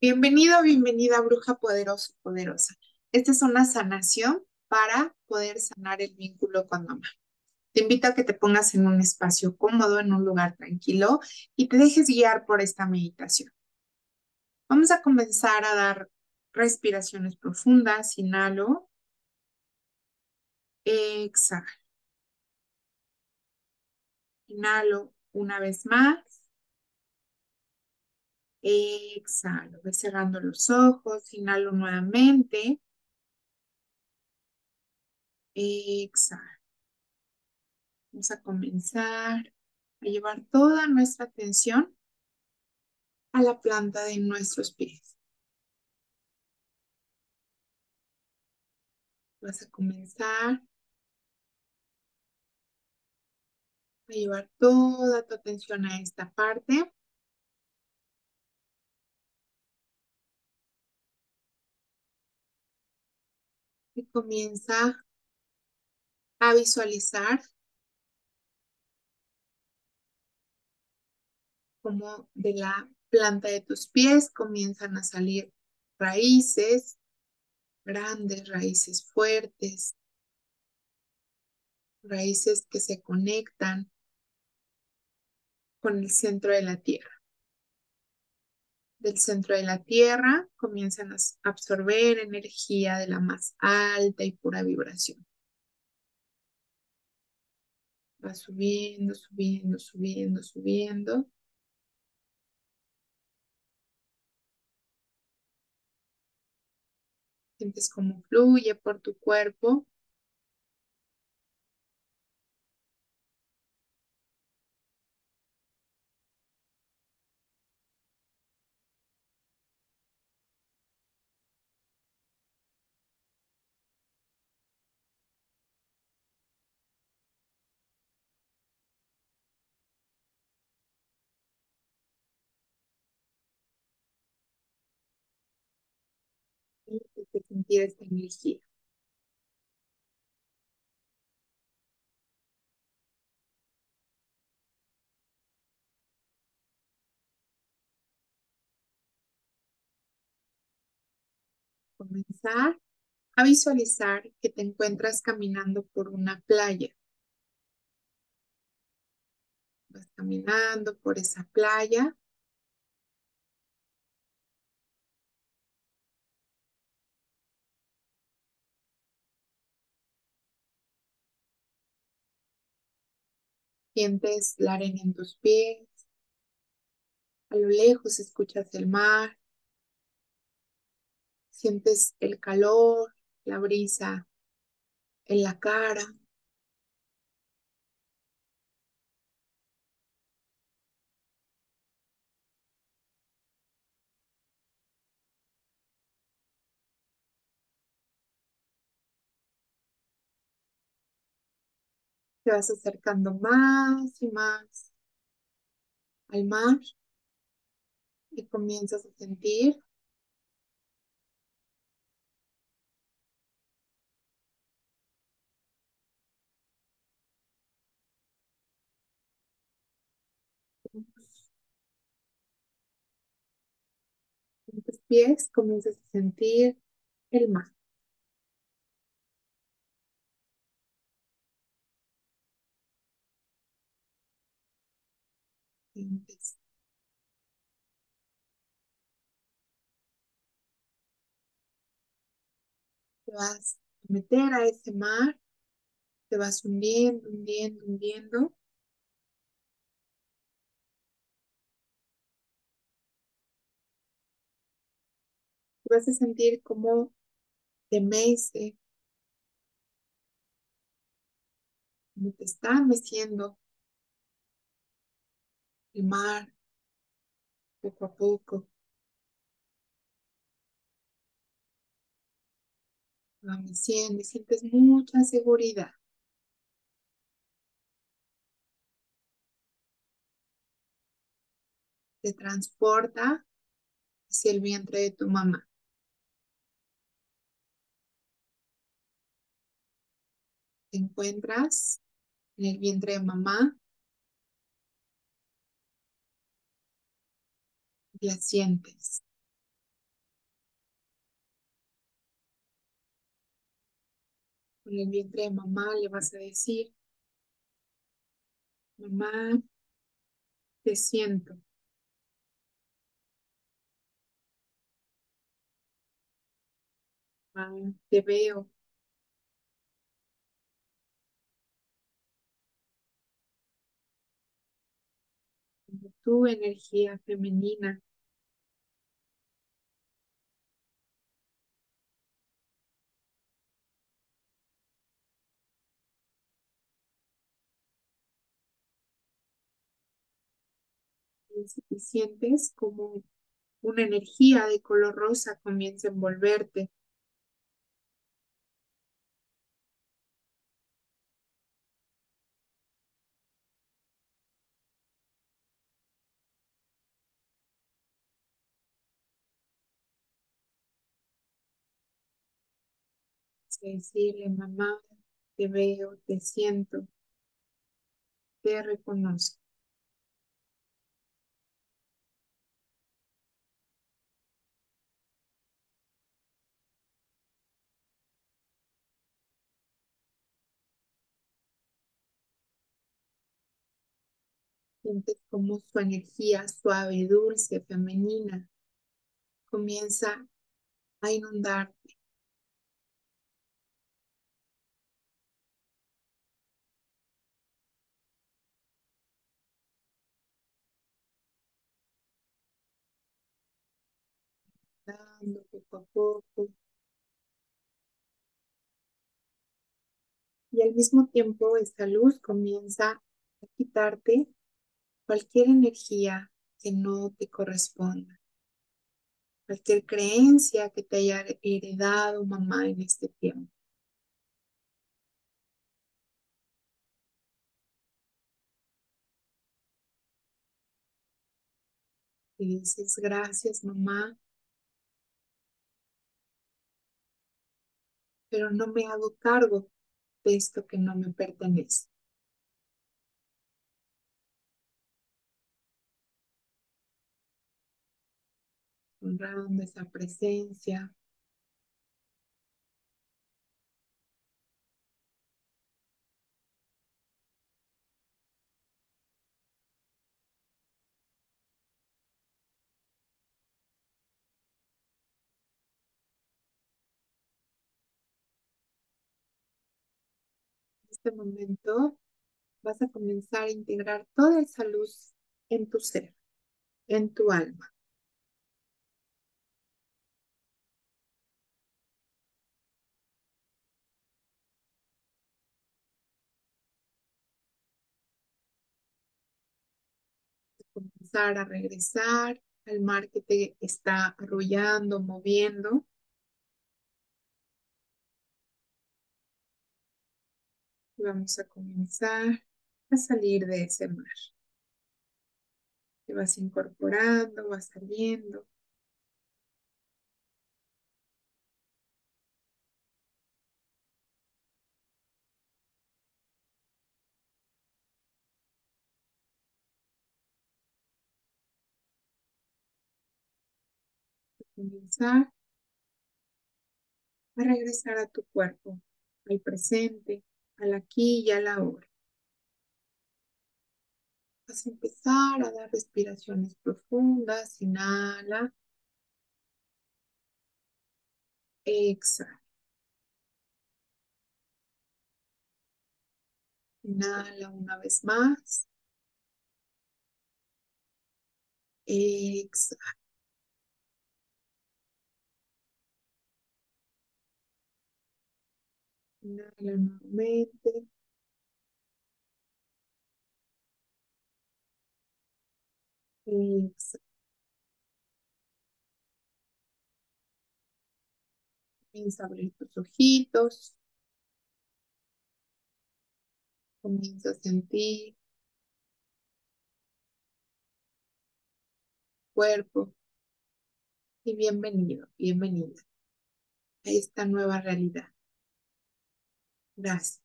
Bienvenido, bienvenida, bruja poderosa, poderosa. Esta es una sanación para poder sanar el vínculo con mamá. Te invito a que te pongas en un espacio cómodo, en un lugar tranquilo y te dejes guiar por esta meditación. Vamos a comenzar a dar respiraciones profundas. Inhalo. Exhalo. Inhalo una vez más. Exhalo, voy cerrando los ojos, inhalo nuevamente. Exhalo. Vamos a comenzar a llevar toda nuestra atención a la planta de nuestros pies. Vas a comenzar a llevar toda tu atención a esta parte. Comienza a visualizar como de la planta de tus pies comienzan a salir raíces, grandes raíces fuertes, raíces que se conectan con el centro de la tierra del centro de la Tierra comienzan a absorber energía de la más alta y pura vibración. Va subiendo, subiendo, subiendo, subiendo. Sientes cómo fluye por tu cuerpo de sentir esta energía. Comenzar a visualizar que te encuentras caminando por una playa. Vas caminando por esa playa Sientes la arena en tus pies. A lo lejos escuchas el mar. Sientes el calor, la brisa en la cara. Te vas acercando más y más al mar y comienzas a sentir en tus pies, comienzas a sentir el mar. Te vas a meter a ese mar, te vas hundiendo, hundiendo, hundiendo. vas a sentir como te mece, como te está meciendo el mar poco a poco. Y sientes mucha seguridad. Te transporta hacia el vientre de tu mamá. Te encuentras en el vientre de mamá la sientes. Con el vientre de mamá le vas a decir, mamá, te siento. Mamá, te veo. tu energía femenina y sientes como una energía de color rosa comienza a envolverte. decirle, mamá, te veo, te siento, te reconozco. Como su energía suave, dulce, femenina comienza a inundarte. Poco a poco. Y al mismo tiempo esta luz comienza a quitarte cualquier energía que no te corresponda, cualquier creencia que te haya heredado mamá en este tiempo. Y dices, gracias mamá, pero no me hago cargo de esto que no me pertenece. Honrando esa presencia. En este momento vas a comenzar a integrar toda esa luz en tu ser, en tu alma. Comenzar a regresar al mar que te está arrollando, moviendo. Y vamos a comenzar a salir de ese mar. Te vas incorporando, vas saliendo. Comenzar a regresar a tu cuerpo, al presente, al aquí y a la ahora. Vas a empezar a dar respiraciones profundas, inhala, exhala. Inhala una vez más. Exhala. Inhala nuevamente. Exhala. Comienza a abrir tus ojitos. Comienza a sentir cuerpo. Y bienvenido, bienvenida a esta nueva realidad. Gracias.